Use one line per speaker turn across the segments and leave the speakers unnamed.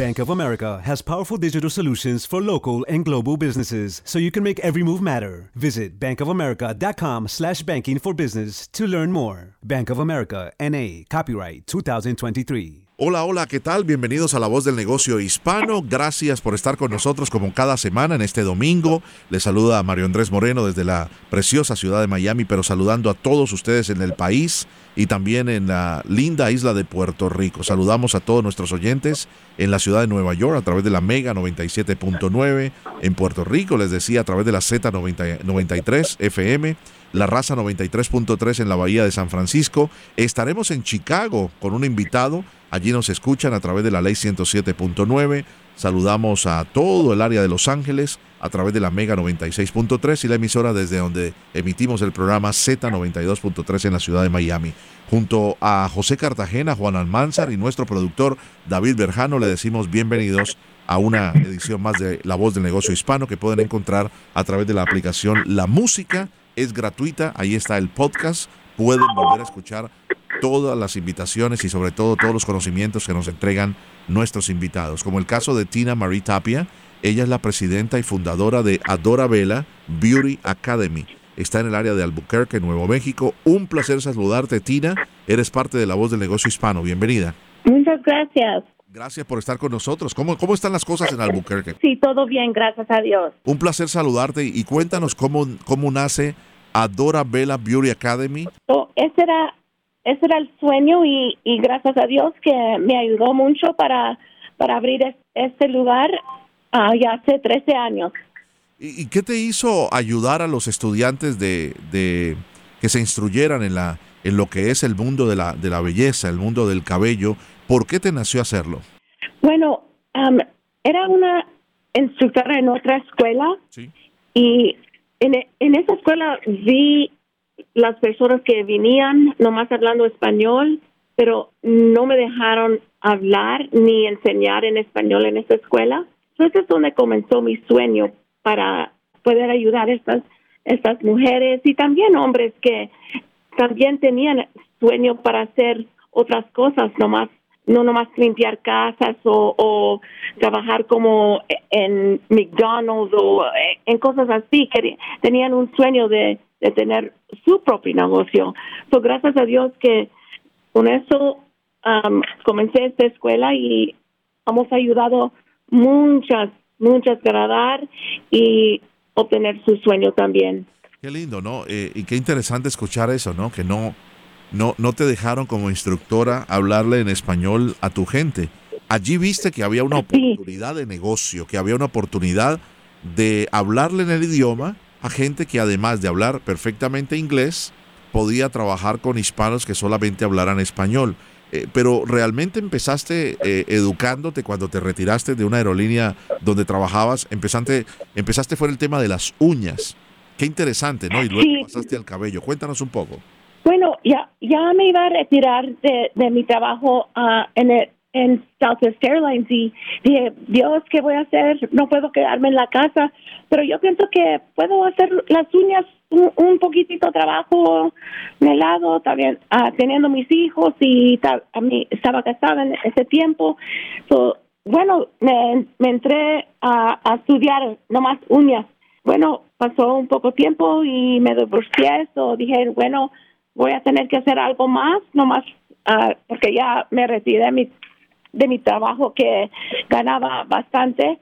Bank of America has powerful digital solutions for local and global businesses, so you can make every move matter. Visit bankofamerica.com slash banking for business to learn more. Bank of America, N.A., copyright 2023.
Hola, hola, ¿qué tal? Bienvenidos a La Voz del Negocio Hispano. Gracias por estar con nosotros como cada semana en este domingo. Les saluda Mario Andrés Moreno desde la preciosa ciudad de Miami, pero saludando a todos ustedes en el país y también en la linda isla de Puerto Rico. Saludamos a todos nuestros oyentes en la ciudad de Nueva York a través de la Mega 97.9, en Puerto Rico, les decía, a través de la Z93 FM la raza 93.3 en la Bahía de San Francisco. Estaremos en Chicago con un invitado. Allí nos escuchan a través de la ley 107.9. Saludamos a todo el área de Los Ángeles a través de la Mega 96.3 y la emisora desde donde emitimos el programa Z92.3 en la ciudad de Miami. Junto a José Cartagena, Juan Almanzar y nuestro productor David Berjano le decimos bienvenidos a una edición más de La Voz del Negocio Hispano que pueden encontrar a través de la aplicación La Música es gratuita, ahí está el podcast, pueden volver a escuchar todas las invitaciones y sobre todo todos los conocimientos que nos entregan nuestros invitados, como el caso de Tina Marie Tapia, ella es la presidenta y fundadora de Adora Vela Beauty Academy. Está en el área de Albuquerque, Nuevo México. Un placer saludarte, Tina. Eres parte de la voz del negocio hispano. Bienvenida.
Muchas gracias.
Gracias por estar con nosotros. ¿Cómo, cómo están las cosas en Albuquerque?
Sí, todo bien, gracias a Dios.
Un placer saludarte y cuéntanos cómo, cómo nace Adora Vela Beauty Academy.
So, ese era ese era el sueño y, y, gracias a Dios que me ayudó mucho para, para abrir es, este lugar uh, ya hace 13 años.
¿Y, ¿Y, qué te hizo ayudar a los estudiantes de, de que se instruyeran en la en lo que es el mundo de la, de la belleza, el mundo del cabello? ¿Por qué te nació hacerlo?
Bueno, um, era una instructora en otra escuela
¿Sí?
y en, en esa escuela vi las personas que venían nomás hablando español, pero no me dejaron hablar ni enseñar en español en esa escuela. Entonces es donde comenzó mi sueño para poder ayudar a estas, estas mujeres y también hombres que también tenían sueño para hacer otras cosas, nomás no nomás limpiar casas o, trabajar como en McDonald's o en cosas así, que tenían un sueño de, de tener su propio negocio. So, gracias a Dios que con eso um, comencé esta escuela y hemos ayudado muchas, muchas a agradar y obtener su sueño también.
Qué lindo, ¿no? Eh, y qué interesante escuchar eso, ¿no? Que no, no, no te dejaron como instructora hablarle en español a tu gente. Allí viste que había una oportunidad de negocio, que había una oportunidad de hablarle en el idioma a gente que además de hablar perfectamente inglés, podía trabajar con hispanos que solamente hablaran español. Eh, pero realmente empezaste eh, educándote cuando te retiraste de una aerolínea donde trabajabas, empezaste, empezaste fue el tema de las uñas. Qué interesante, ¿no? Y luego pasaste al cabello. Cuéntanos un poco.
Bueno, ya, ya me iba a retirar de, de mi trabajo ah, en, el, en Southwest Airlines y dije, Dios, ¿qué voy a hacer? No puedo quedarme en la casa, pero yo pienso que puedo hacer las uñas un, un poquitito trabajo en lado, también ah, teniendo mis hijos y a mí estaba casada en ese tiempo. So, bueno, me, me entré a, a estudiar nomás uñas. Bueno, pasó un poco tiempo y me divorcié, so dije, bueno, voy a tener que hacer algo más, nomás ah, porque ya me retiré de mi de mi trabajo que ganaba bastante,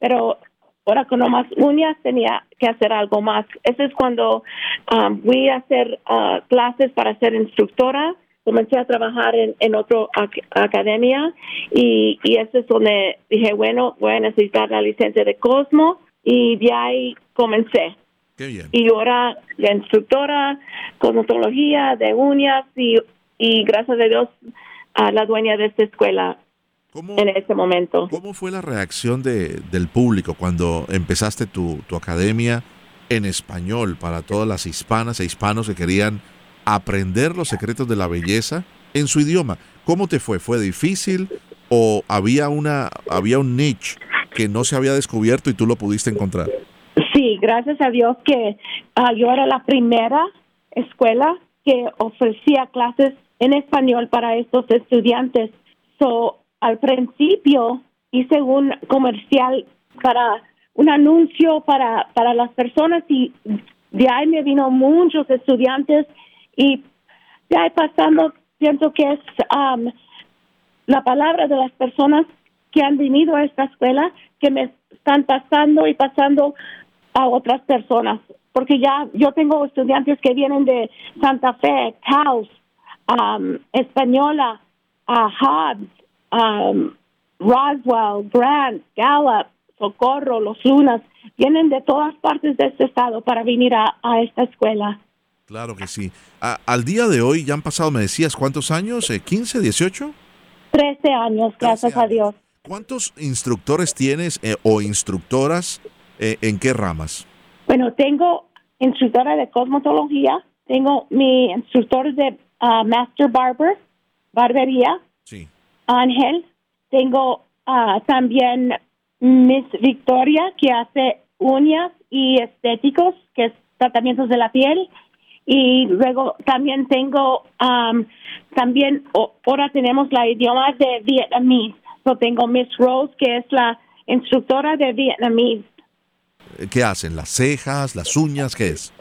pero ahora con no más uñas tenía que hacer algo más. Eso es cuando um, fui a hacer uh, clases para ser instructora. Comencé a trabajar en, en otra academia y, y eso es donde dije, bueno, voy a necesitar la licencia de Cosmo y de ahí comencé. Y ahora la instructora, cosmetología, de uñas y, y gracias a Dios a la dueña de esta escuela en ese momento.
¿Cómo fue la reacción de, del público cuando empezaste tu, tu academia en español para todas las hispanas e hispanos que querían aprender los secretos de la belleza en su idioma? ¿Cómo te fue? ¿Fue difícil o había una había un niche que no se había descubierto y tú lo pudiste encontrar?
Gracias a Dios que uh, yo era la primera escuela que ofrecía clases en español para estos estudiantes. So, al principio hice un comercial para un anuncio para, para las personas y de ahí me vino muchos estudiantes y de ahí pasando pienso que es um, la palabra de las personas que han venido a esta escuela que me están pasando y pasando a otras personas porque ya yo tengo estudiantes que vienen de Santa Fe, Taos, um, Española, a Hobbs, um, Roswell, Grant, Gallup, Socorro, Los Lunas, vienen de todas partes de este estado para venir a, esta escuela.
Claro que sí. al día de hoy ya han pasado, me decías, ¿cuántos años? ¿15, 18?
13 años, gracias a Dios.
¿Cuántos instructores tienes eh, o instructoras eh, en qué ramas?
Bueno, tengo instructora de cosmetología, tengo mi instructor de uh, Master Barber, barbería,
sí.
Ángel. Tengo uh, también Miss Victoria, que hace uñas y estéticos, que es tratamientos de la piel. Y luego también tengo, um, también ahora tenemos la idioma de vietnamés. So tengo Miss Rose, que es la instructora de vietnamés.
¿Qué hacen? ¿Las cejas, las uñas? ¿Qué es?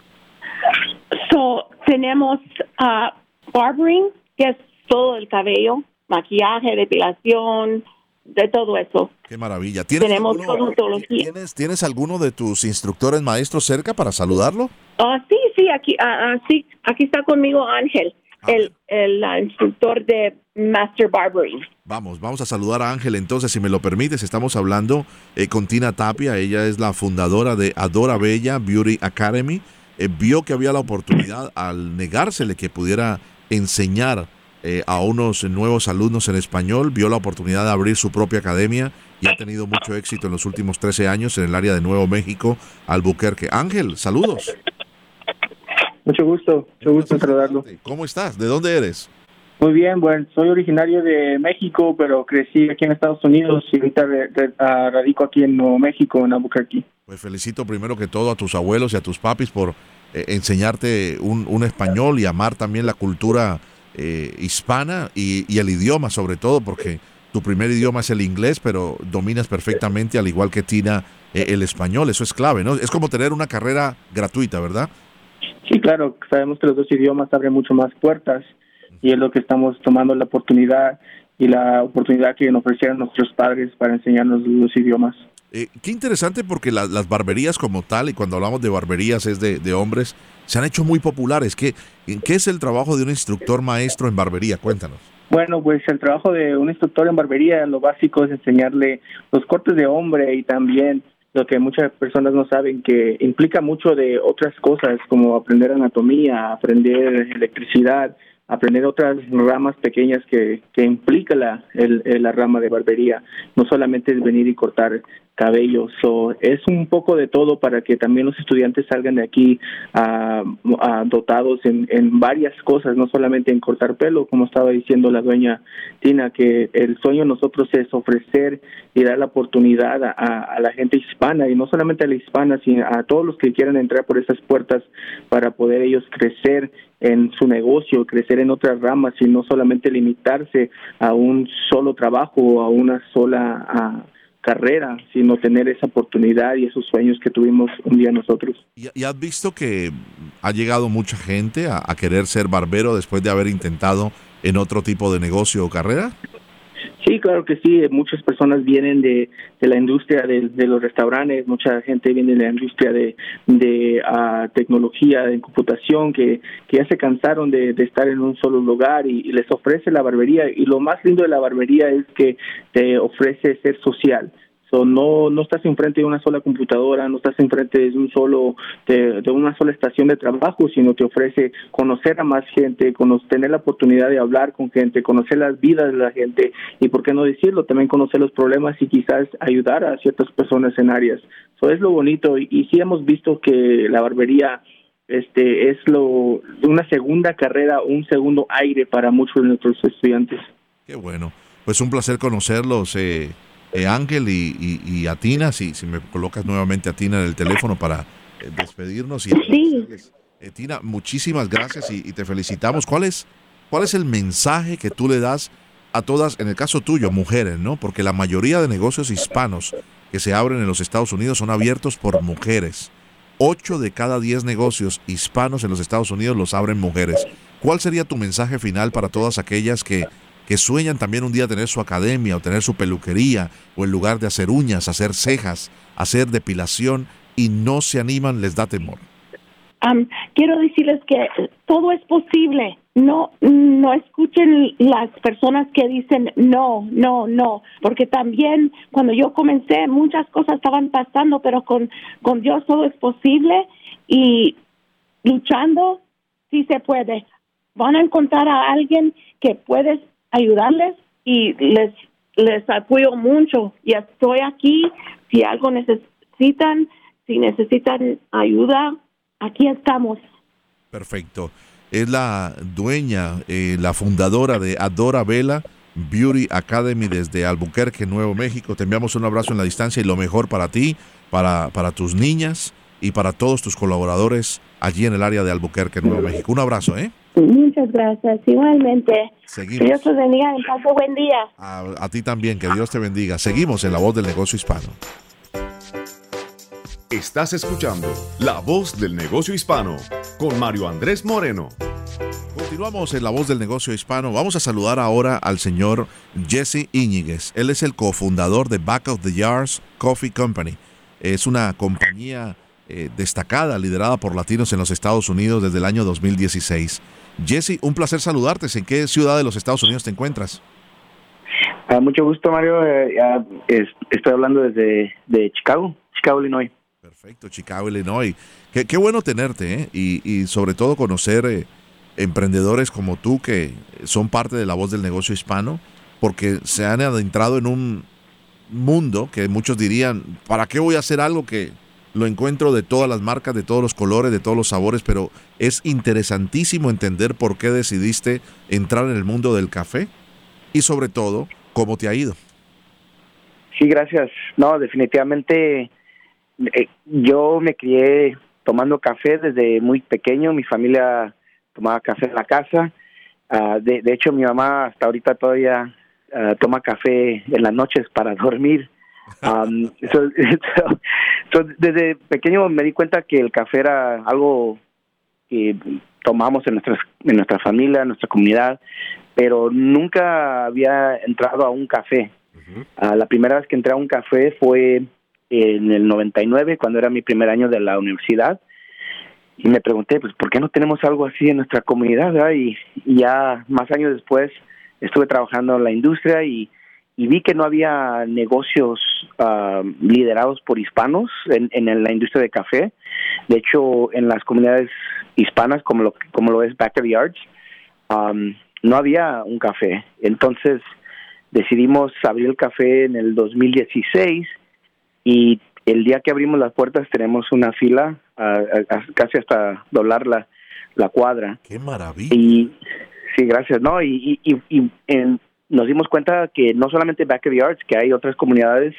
So, tenemos uh, barbering, que es todo el cabello maquillaje, depilación, de todo eso.
Qué maravilla. ¿Tienes
Tenemos
alguno, ¿tienes, ¿Tienes alguno de tus instructores maestros cerca para saludarlo?
Ah, sí, sí, aquí, ah, sí, aquí está conmigo Ángel, el, el instructor de Master Barbering.
Vamos, vamos a saludar a Ángel entonces, si me lo permites. Estamos hablando eh, con Tina Tapia, ella es la fundadora de Adora Bella Beauty Academy. Eh, vio que había la oportunidad al negársele que pudiera enseñar eh, a unos nuevos alumnos en español, vio la oportunidad de abrir su propia academia y ha tenido mucho éxito en los últimos 13 años en el área de Nuevo México, Albuquerque. Ángel, saludos.
Mucho gusto, mucho gusto saludarlo.
¿Cómo estás? ¿De dónde eres?
Muy bien, bueno, soy originario de México, pero crecí aquí en Estados Unidos y ahorita radico aquí en Nuevo México, en Albuquerque.
Pues felicito primero que todo a tus abuelos y a tus papis por eh, enseñarte un, un español y amar también la cultura eh, hispana y, el idioma sobre todo, porque tu primer idioma es el inglés, pero dominas perfectamente, al igual que Tina, eh, el español. Eso es clave, ¿no? Es como tener una carrera gratuita, ¿verdad?
Sí, claro. Sabemos que los dos idiomas abren mucho más puertas y es lo que estamos tomando la oportunidad y la oportunidad que nos ofrecieron nuestros padres para enseñarnos los idiomas.
Eh, qué interesante porque las barberías como tal, y cuando hablamos de barberías es de, de hombres, se han hecho muy populares. ¿Qué, ¿Qué es el trabajo de un instructor maestro en barbería? Cuéntanos.
Bueno, pues el trabajo de un instructor en barbería, lo básico es enseñarle los cortes de hombre y también lo que muchas personas no saben, que implica mucho de otras cosas, como aprender anatomía, aprender electricidad, aprender otras ramas pequeñas que, que implica la, el, la rama de barbería. No solamente es venir y cortar cabello. So, es un poco de todo para que también los estudiantes salgan de aquí uh, dotados en, en, varias cosas, no solamente en cortar pelo, como estaba diciendo la dueña Tina, que el sueño de nosotros es ofrecer y dar la oportunidad a, a, la gente hispana, y no solamente a la hispana, sino a todos los que quieran entrar por esas puertas para poder ellos crecer en su negocio, crecer en otras ramas y no solamente limitarse a un solo trabajo o a una sola carrera, sino tener esa oportunidad y esos sueños que tuvimos un día nosotros.
¿Y, has visto que ha llegado mucha gente a, querer ser barbero después de haber intentado en otro tipo de negocio o carrera?
Sí, claro que sí. Muchas personas vienen de, de la industria de, los restaurantes, mucha gente viene de la industria de, de uh, tecnología, de computación, que, que ya se cansaron de, de estar en un solo lugar y, les ofrece la barbería. Y lo más lindo de la barbería es que te ofrece ser social no, no estás enfrente de una sola computadora, no estás enfrente de un solo, de, una sola estación de trabajo, sino te ofrece conocer a más gente, tener la oportunidad de hablar con gente, conocer las vidas de la gente y, por qué no decirlo, también conocer los problemas y quizás ayudar a ciertas personas en áreas. Eso es lo bonito y, y sí hemos visto que la barbería este es lo una segunda carrera, un segundo aire para muchos de nuestros estudiantes.
Qué bueno. Pues un placer conocerlos. Eh, eh, Ángel y, a Tina, si, si me colocas nuevamente a Tina en el teléfono para eh, despedirnos. Y,
sí.
Eh, Tina, muchísimas gracias y, te felicitamos. ¿Cuál es, ¿Cuál es el mensaje que tú le das a todas, en el caso tuyo, mujeres, ¿no? Porque la mayoría de negocios hispanos que se abren en los Estados Unidos son abiertos por mujeres. Ocho de cada diez negocios hispanos en los Estados Unidos los abren mujeres. ¿Cuál sería tu mensaje final para todas aquellas que que sueñan también un día tener su academia o tener su peluquería o en lugar de hacer uñas, hacer cejas, hacer depilación y no se animan, les da temor.
quiero decirles que todo es posible. No, no escuchen las personas que dicen no, no, no, porque también cuando yo comencé muchas cosas estaban pasando, pero con, con Dios todo es posible y luchando sí se puede. Van a encontrar a alguien que puede ayudarles y les les apoyo mucho y estoy aquí si algo necesitan, si necesitan ayuda, aquí estamos.
Perfecto. Es la dueña, eh, la fundadora de Adora Vela Beauty Academy desde Albuquerque, Nuevo México. Te enviamos un abrazo en la distancia y lo mejor para ti, para, para tus niñas y para todos tus colaboradores allí en el área de Albuquerque, Nuevo México. Un abrazo, ¿eh?
Muchas gracias. Igualmente.
Seguimos.
Que Dios te bendiga. Paso buen día.
A, ti también. Que Dios te bendiga. Seguimos en La Voz del Negocio Hispano.
Estás escuchando La Voz del Negocio Hispano con Mario Andrés Moreno.
Continuamos en La Voz del Negocio Hispano. Vamos a saludar ahora al señor Jesse Íñiguez. Él es el cofundador de Back of the Yards Coffee Company. Es una compañía eh, destacada, liderada por latinos en los Estados Unidos desde el año 2016. Jesse, un placer saludarte. ¿En qué ciudad de los Estados Unidos te encuentras?
Ah, mucho gusto, Mario. Eh, estoy hablando desde de Chicago, Chicago, Illinois.
Perfecto, Chicago, Illinois. Qué, bueno tenerte ¿eh? y, sobre todo conocer emprendedores como tú que son parte de la voz del negocio hispano porque se han adentrado en un mundo que muchos dirían, ¿para qué voy a hacer algo que lo encuentro de todas las marcas, de todos los colores, de todos los sabores, pero es interesantísimo entender por qué decidiste entrar en el mundo del café y sobre todo, cómo te ha ido.
Sí, gracias. No, definitivamente eh, yo me crié tomando café desde muy pequeño, mi familia tomaba café en la casa, uh, de, hecho mi mamá hasta ahorita todavía uh, toma café en las noches para dormir Um, desde pequeño me di cuenta que el café era algo que tomamos en, nuestras, en nuestra familia, en nuestra comunidad, pero nunca había entrado a un café. Ah, la primera vez que entré a un café fue en el 99, cuando era mi primer año de la universidad, y me pregunté, pues, ¿por qué no tenemos algo así en nuestra comunidad? Y, y, ya más años después estuve trabajando en la industria y y vi que no había negocios ah, liderados por hispanos en, en, la industria de café. De hecho, en las comunidades hispanas, como lo, como lo es Backyards, um, no había un café. Entonces decidimos abrir el café en el 2016 y el día que abrimos las puertas tenemos una fila casi hasta doblar la, la cuadra.
¡Qué maravilla!
Y sí, gracias. No, y, y, y en, nos dimos cuenta que no solamente Backyards, que hay otras comunidades,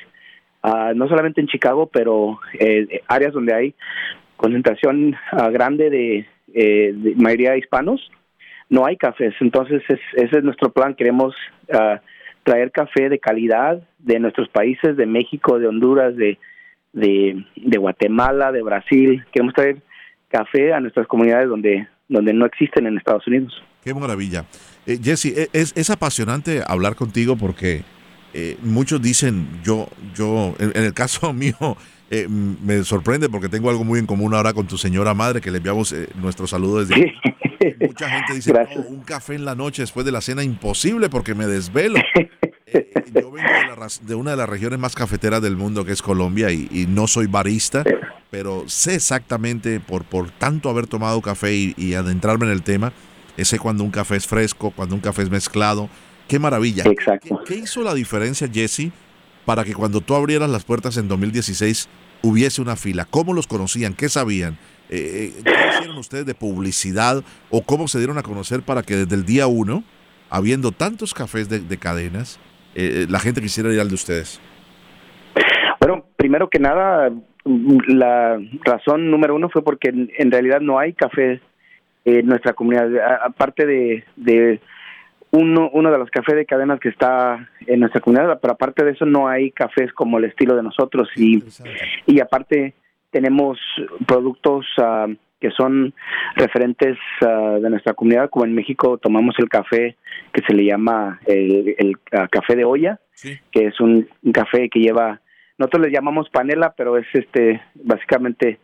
uh, no solamente en Chicago, pero eh, áreas donde hay concentración uh, grande de, eh, de, mayoría de hispanos, no hay cafés. Entonces, es, ese es nuestro plan. Queremos uh, traer café de calidad de nuestros países, de México, de Honduras, de, de, de Guatemala, de Brasil. Queremos traer café a nuestras comunidades donde, donde no existen en Estados Unidos.
Qué maravilla. Eh, Jesse, e, es, es, apasionante hablar contigo porque eh, muchos dicen, yo, yo, en, el caso mío, eh, me sorprende porque tengo algo muy en común ahora con tu señora madre, que le enviamos nuestro saludo desde... Sí. Mucha gente dice, no, un café en la noche después de la cena, imposible porque me desvelo. Eh, yo vengo de, la, de, una de las regiones más cafeteras del mundo, que es Colombia, y, y no soy barista, pero sé exactamente, por, por tanto haber tomado café y, y adentrarme en el tema, sé cuando un café es fresco, cuando un café es mezclado. Qué maravilla.
Exacto.
¿Qué, qué hizo la diferencia, Jesse, para que cuando tú abrieras las puertas en 2016 hubiese una fila? ¿Cómo los conocían? ¿Qué sabían? Eh, ¿Qué hicieron ustedes de publicidad o cómo se dieron a conocer para que desde el día uno, habiendo tantos cafés de, de cadenas, eh, la gente quisiera ir al de ustedes?
Bueno, primero que nada, la razón número uno fue porque en, en realidad no hay café en nuestra comunidad, aparte de, de uno, uno de los cafés de cadenas que está en nuestra comunidad, pero aparte de eso no hay cafés como el estilo de nosotros y, y aparte tenemos productos uh, que son referentes uh, de nuestra comunidad, como en México tomamos el café que se le llama el, el uh, café de olla,
sí.
que es un, un, café que lleva, nosotros le llamamos panela, pero es este básicamente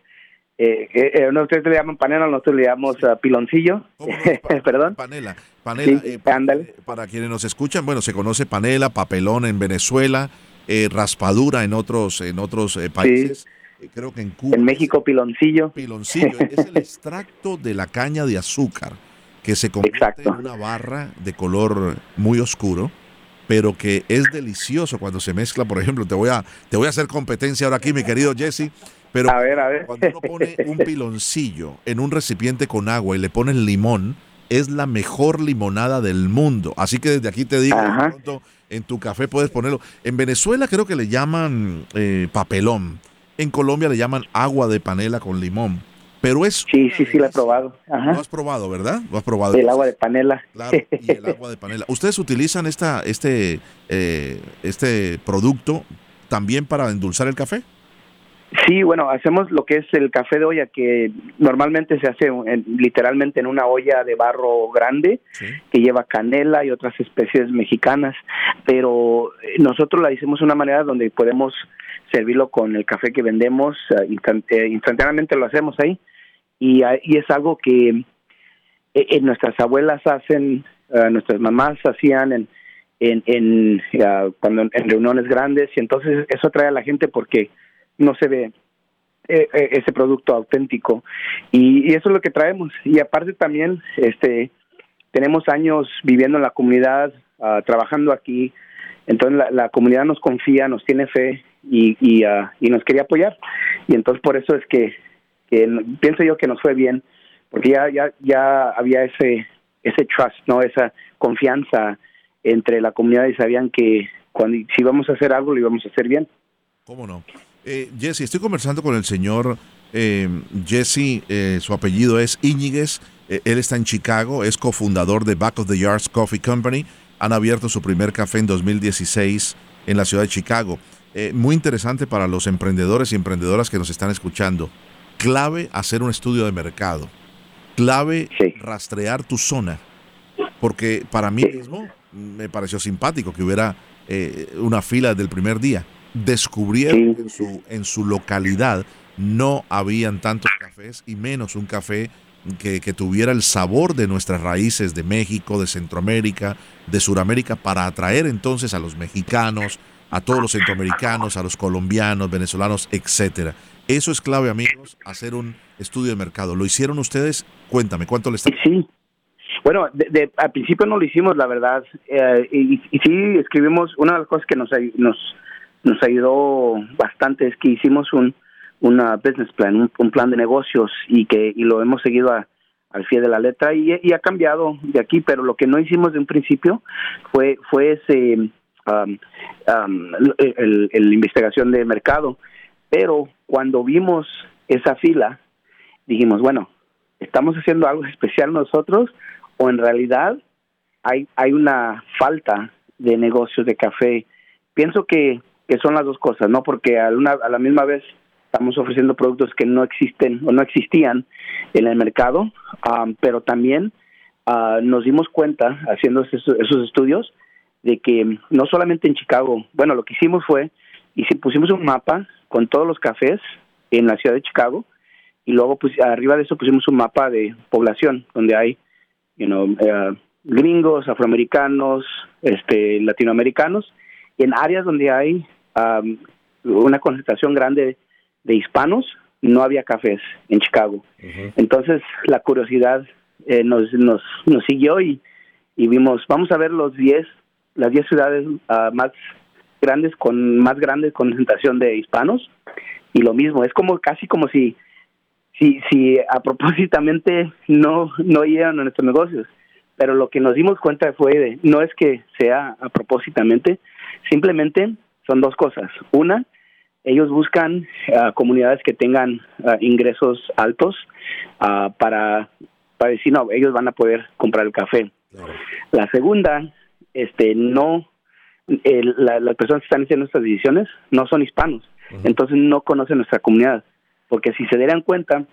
eh, eh, ustedes le llaman panela, nosotros le llamamos uh, piloncillo. Perdón.
Panela. Panela.
Sí, eh,
para quienes nos escuchan, bueno, se conoce panela, papelón en Venezuela, eh, raspadura en otros en otros países.
Sí.
Creo que en Cuba.
En México, piloncillo.
Piloncillo. es el extracto de la caña de azúcar que se convierte
Exacto.
en una barra de color muy oscuro pero que es delicioso cuando se mezcla, por ejemplo, te voy a te voy a hacer competencia ahora aquí, mi querido Jesse, pero
a ver, a ver.
cuando uno pone un piloncillo en un recipiente con agua y le pones limón, es la mejor limonada del mundo. Así que desde aquí te digo, pronto en tu café puedes ponerlo. En Venezuela creo que le llaman eh, papelón. En Colombia le llaman agua de panela con limón. Pero es
sí, sí, sí, lo he probado. Ajá.
Lo has probado, ¿verdad? Lo has probado.
El agua de panela.
Claro, y el agua de panela. ¿Ustedes utilizan esta, este, eh, este producto también para endulzar el café?
Sí, bueno, hacemos lo que es el café de olla, que normalmente se hace en, literalmente en una olla de barro grande,
sí.
que lleva canela y otras especies mexicanas, pero nosotros la hicimos de una manera donde podemos servirlo con el café que vendemos, instant eh, instantáneamente lo hacemos ahí, y, uh, y es algo que eh, nuestras abuelas hacen, nuestras mamás hacían en, en, en cuando en reuniones grandes, y entonces eso atrae a la gente porque no se ve eh, ese producto auténtico. Y, y, eso es lo que traemos. Y aparte también este tenemos años viviendo en la comunidad uh, trabajando aquí. Entonces la, la, comunidad nos confía nos tiene fe y y, uh, y, nos quería apoyar. Y entonces por eso es que, que pienso yo que nos fue bien porque ya ya ya había ese ese trust no esa confianza entre la comunidad y sabían que cuando si íbamos a hacer algo lo íbamos a hacer bien.
Cómo no eh, Jesse, estoy conversando con el señor eh, Jesse, eh, su apellido es Íñiguez, él está en Chicago, es cofundador de Back of the Yards Coffee Company, han abierto su primer café en 2016 en la ciudad de Chicago. Muy interesante para los emprendedores y emprendedoras que nos están escuchando. Clave hacer un estudio de mercado, clave
sí.
rastrear tu zona, porque para mí mismo me pareció simpático que hubiera una fila desde el primer día descubrieron
Sí.
en su, en su localidad no habían tantos cafés y menos un café que, que tuviera el sabor de nuestras raíces de México, de Centroamérica, de Suramérica, para atraer entonces a los mexicanos, a todos los centroamericanos, a los colombianos, venezolanos, etcétera. Eso es clave, amigos, hacer un estudio de mercado. ¿Lo hicieron ustedes? Cuéntame, ¿cuánto le están?
Sí. Bueno, de, de, al principio no lo hicimos, la verdad. Eh, y, y, sí escribimos, una de las cosas que nos, nos, nos ayudó bastante es que hicimos un una business plan, un, plan de negocios y que y lo hemos seguido a, al pie de la letra y, y, ha cambiado de aquí, pero lo que no hicimos de un principio fue fue ese um, um, el, el, investigación de mercado, pero cuando vimos esa fila dijimos bueno estamos haciendo algo especial nosotros o en realidad hay hay una falta de negocios de café. Pienso que que son las dos cosas, ¿no? Porque a, una, a la misma vez estamos ofreciendo productos que no existen o no existían en el mercado, um, pero también ah, nos dimos cuenta, haciendo esos, estudios, de que no solamente en Chicago, bueno, lo que hicimos fue, y si pusimos un mapa con todos los cafés en la ciudad de Chicago, y luego pues arriba de eso pusimos un mapa de población, donde hay, you know, eh, gringos, afroamericanos, este, latinoamericanos, y en áreas donde hay um, una concentración grande de hispanos, no había cafés en Chicago. Entonces la curiosidad eh, nos, nos, nos siguió y, y vimos, vamos a ver los 10, las 10 ciudades ah, más grandes con más grande concentración de hispanos y lo mismo, es como casi como si si, si a propósitamente no, no iban a nuestros negocios. Pero lo que nos dimos cuenta fue de, no es que sea a propósitamente, simplemente son dos cosas. Una, ellos buscan uh, comunidades que tengan uh, ingresos altos uh, para, para decir, no, ellos van a poder comprar el café. La segunda, este, no, el, la, las personas que están haciendo estas decisiones no son hispanos, entonces no conocen nuestra comunidad, porque si se dieran cuenta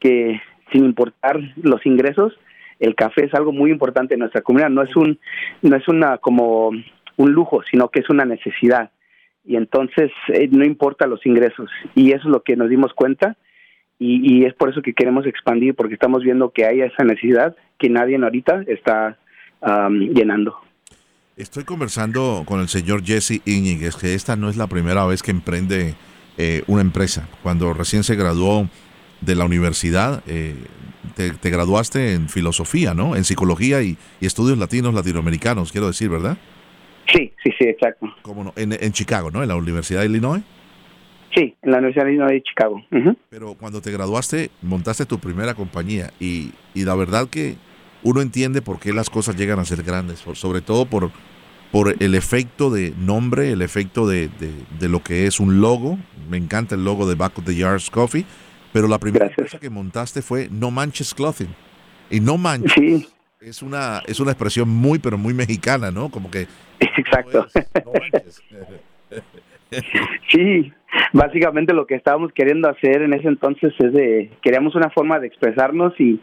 que sin importar los ingresos, el café es algo muy importante en nuestra comunidad, no es un, no es una como un lujo, sino que es una necesidad y entonces eh, no importa los ingresos y eso es lo que nos dimos cuenta y, es por eso que queremos expandir porque estamos viendo que hay esa necesidad que nadie ahorita está um, llenando.
Estoy conversando con el señor Jesse Íñiguez, que esta no es la primera vez que emprende eh, una empresa. Cuando recién se graduó de la universidad, eh, te, te, graduaste en filosofía, ¿no? En psicología y, y estudios latinos latinoamericanos, quiero decir, ¿verdad?
Sí, sí, sí, exacto.
¿Cómo no? En, en, Chicago, ¿no? En la Universidad de Illinois.
Sí, en la Universidad de Illinois de Chicago. Uh -huh.
Pero cuando te graduaste, montaste tu primera compañía y, y, la verdad que uno entiende por qué las cosas llegan a ser grandes, por, sobre todo por, por el efecto de nombre, el efecto de, de, de, lo que es un logo. Me encanta el logo de Back of the Yards Coffee, pero la primera
Gracias.
cosa que montaste fue No Manches Clothing. Y No Manches
sí.
es, una, es una expresión muy, pero muy mexicana, ¿no? Como que
Exacto.
No manches.
sí, básicamente lo que estábamos queriendo hacer en ese entonces es de queríamos una forma de expresarnos y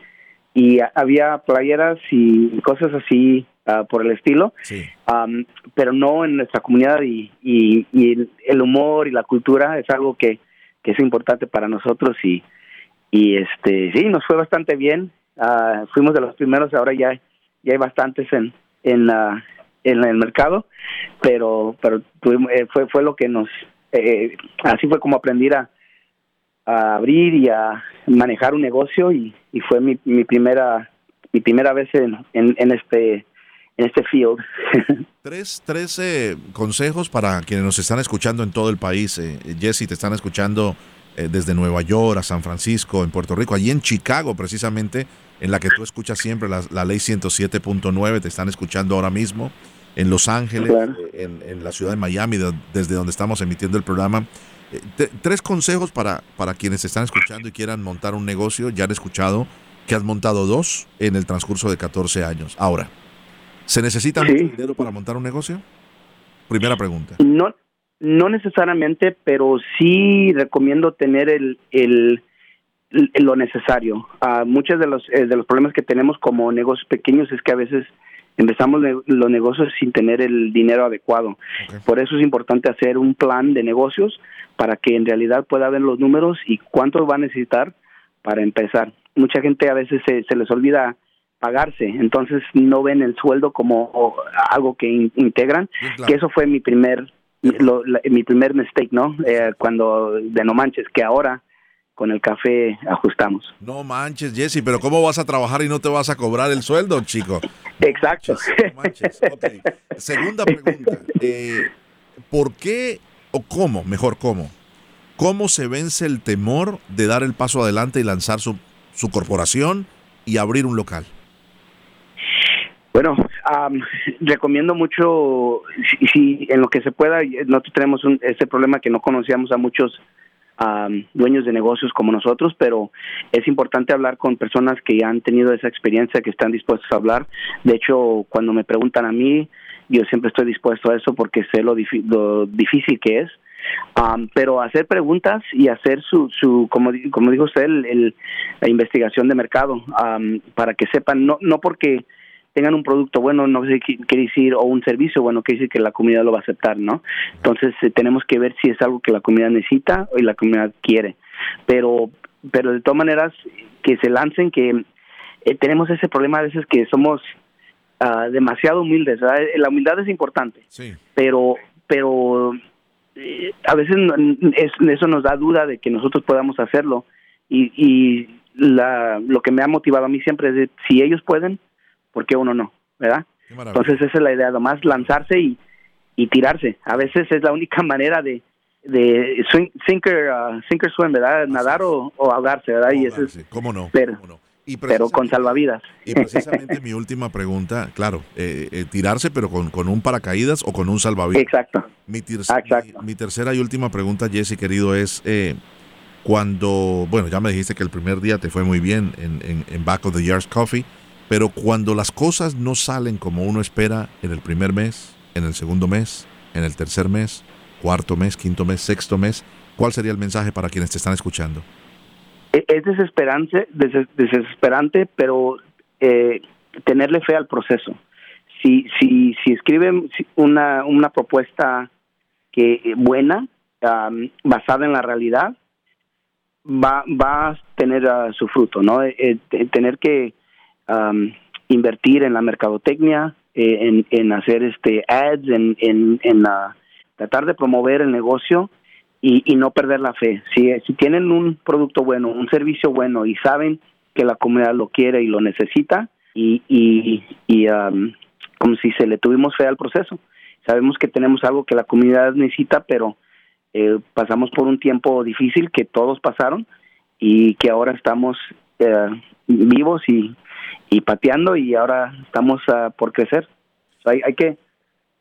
y había playeras y cosas así uh, por el estilo,
sí.
um, pero no en nuestra comunidad y, y, y, el humor y la cultura es algo que, que es importante para nosotros y, y este sí, nos fue bastante bien, uh, fuimos de los primeros, ahora ya, ya hay bastantes en, en, uh, en el mercado, pero pero tuvimos, eh, fue fue lo que nos eh, así fue como aprendí a, a, abrir y a manejar un negocio y, y fue mi, mi primera mi primera vez en, en, en este en este field.
tres tres eh, consejos para quienes nos están escuchando en todo el país. Eh, Jesse, te están escuchando eh, desde Nueva York a San Francisco, en Puerto Rico, allí en Chicago precisamente, en la que tú escuchas siempre la, la ley 107.9, te están escuchando ahora mismo en Los Ángeles,
claro.
en, en, la ciudad de Miami, de, desde donde estamos emitiendo el programa. Eh, tres consejos para, para quienes están escuchando y quieran montar un negocio. Ya han escuchado que has montado dos en el transcurso de 14 años. Ahora, ¿se necesita
sí.
mucho dinero para montar un negocio? Primera pregunta.
No, no necesariamente, pero sí recomiendo tener el, el, el lo necesario. Uh, muchos de los, eh, de los problemas que tenemos como negocios pequeños es que a veces empezamos los negocios sin tener el dinero adecuado. Okay. Por eso es importante hacer un plan de negocios para que en realidad pueda ver los números y cuánto va a necesitar para empezar. Mucha gente a veces se, se les olvida pagarse, entonces no ven el sueldo como algo que in, integran, claro. que eso fue mi primer lo, la, mi primer mistake, ¿no? Eh, cuando de no manches, que ahora con el café ajustamos.
No manches, Jesse, pero ¿cómo vas a trabajar y no te vas a cobrar el sueldo, chico? No
Exacto.
Manches, no manches. Okay. Segunda pregunta, eh, ¿por qué o cómo, mejor cómo, cómo se vence el temor de dar el paso adelante y lanzar su, su corporación y abrir un local?
Bueno, um, recomiendo mucho, si, en lo que se pueda, nosotros tenemos un, este problema que no conocíamos a muchos um, dueños de negocios como nosotros, pero es importante hablar con personas que ya han tenido esa experiencia, que están dispuestos a hablar. De hecho, cuando me preguntan a mí, yo siempre estoy dispuesto a eso porque sé lo, difícil que es. Um, pero hacer preguntas y hacer su, su como, como dijo usted, el, la investigación de mercado um, para que sepan, no, no porque tengan un producto bueno, no quiere decir, o un servicio bueno, quiere decir que la comunidad lo va a aceptar, ¿no? Entonces eh, tenemos que ver si es algo que la comunidad necesita o la comunidad quiere. Pero, pero de todas maneras, que se lancen, que eh, tenemos ese problema a veces que somos uh, demasiado humildes, eh, La humildad es importante, sí. pero, pero a veces eso nos da duda de que nosotros podamos hacerlo y, y la, lo que me ha motivado a mí siempre es de, si ellos pueden, ¿por qué uno no? ¿Verdad? Entonces esa es la idea, nomás lanzarse y, y tirarse. A veces es la única manera de, de swing, sinker, uh, sinker swim, ¿verdad? Nadar o, ahogarse, ¿verdad? y eso es,
¿Cómo no?
Pero, pero con salvavidas.
Y precisamente mi última pregunta, claro, eh, eh, tirarse pero con, con, un paracaídas o con un salvavidas.
Exacto.
Mi, Mi, tercera y última pregunta, Jesse, querido, es eh, cuando, bueno, ya me dijiste que el primer día te fue muy bien en, en, en Back of the Yards Coffee, pero cuando las cosas no salen como uno espera en el primer mes, en el segundo mes, en el tercer mes, cuarto mes, quinto mes, sexto mes, ¿cuál sería el mensaje para quienes te están escuchando?
E, es desesperante, desesperante pero eh, tenerle fe al proceso. Si, si, si escriben una, una propuesta que buena, basada en la realidad, va, va a tener uh, su fruto, ¿no? Eh, tener que invertir en la mercadotecnia, eh, en, hacer este ads, en, en, en tratar de promover el negocio y, y no perder la fe. Si, si tienen un producto bueno, un servicio bueno y saben que la comunidad lo quiere y lo necesita, y, y, y como si se le tuvimos fe al proceso. Sabemos que tenemos algo que la comunidad necesita, pero eh, pasamos por un tiempo difícil que todos pasaron y que ahora estamos eh, vivos y y pateando y ahora estamos uh, por crecer. hay, hay, que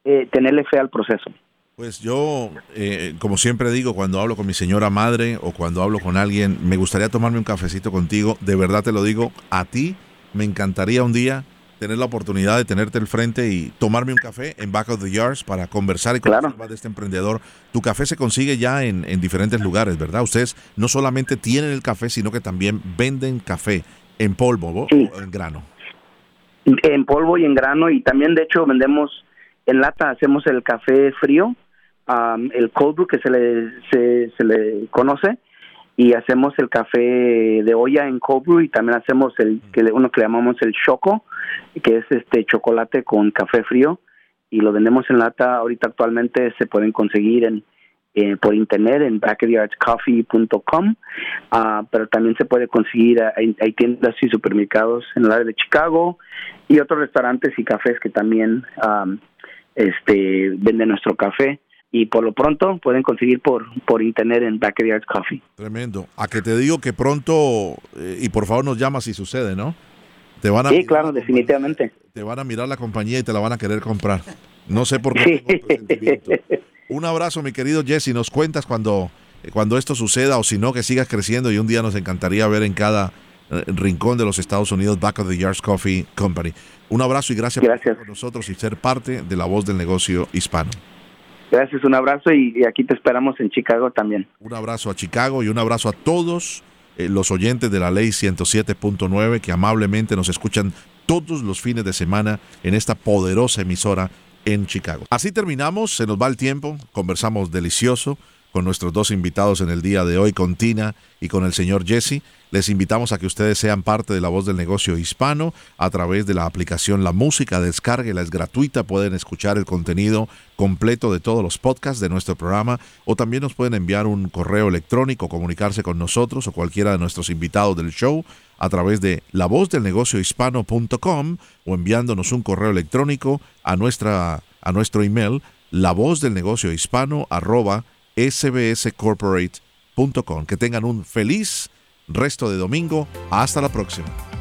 eh, tenerle fe al proceso.
Pues yo, eh, como siempre digo, cuando hablo con mi señora madre o cuando hablo con alguien, me gustaría tomarme un cafecito contigo. De verdad te lo digo, a ti me encantaría un día tener la oportunidad de tenerte al frente y tomarme un café en Back of the Yards para conversar y
claro.
de este emprendedor. Tu café se consigue ya en, en diferentes lugares, ¿verdad? Ustedes no solamente tienen el café, sino que también venden café. ¿En polvo o en grano?
En polvo y en grano y también de hecho vendemos en lata, hacemos el café frío, el cold brew que se le, se, le conoce y hacemos el café de olla en cold brew y también hacemos el que uno que le llamamos el choco, que es este chocolate con café frío y lo vendemos en lata. Ahorita actualmente se pueden conseguir en eh, por internet en backyardscoffee.com, ah, pero también se puede conseguir, ah, hay, tiendas y supermercados en el área de Chicago y otros restaurantes y cafés que también este, venden nuestro café y por lo pronto pueden conseguir por, por internet en Backyards Coffee.
Tremendo. A que te digo que pronto, eh, y por favor nos llama si sucede, ¿no?
Te van a sí, claro, definitivamente.
Te van a mirar la compañía y te la van a querer comprar. No sé por qué. Un abrazo, mi querido Jesse. Nos cuentas cuando, cuando esto suceda o si no, que sigas creciendo y un día nos encantaría ver en cada eh, rincón de los Estados Unidos Back of the Yards Coffee Company. Un abrazo y gracias, por estar con nosotros y ser parte de la voz del negocio hispano.
Gracias, un abrazo y, aquí te esperamos en Chicago también.
Un abrazo a Chicago y un abrazo a todos eh, los oyentes de la ley 107.9 que amablemente nos escuchan todos los fines de semana en esta poderosa emisora en Chicago. Así terminamos, se nos va el tiempo, conversamos delicioso con nuestros dos invitados en el día de hoy, con Tina y con el señor Jesse. Les invitamos a que ustedes sean parte de la voz del negocio hispano a través de la aplicación La Música. Descárguela, es gratuita. Pueden escuchar el contenido completo de todos los podcasts de nuestro programa o también nos pueden enviar un correo electrónico, comunicarse con nosotros o cualquiera de nuestros invitados del show a través de la voz del o enviándonos un correo electrónico a, nuestra, a nuestro email la voz del arroba sbscorporate.com. Que tengan un feliz resto de domingo. Hasta la próxima.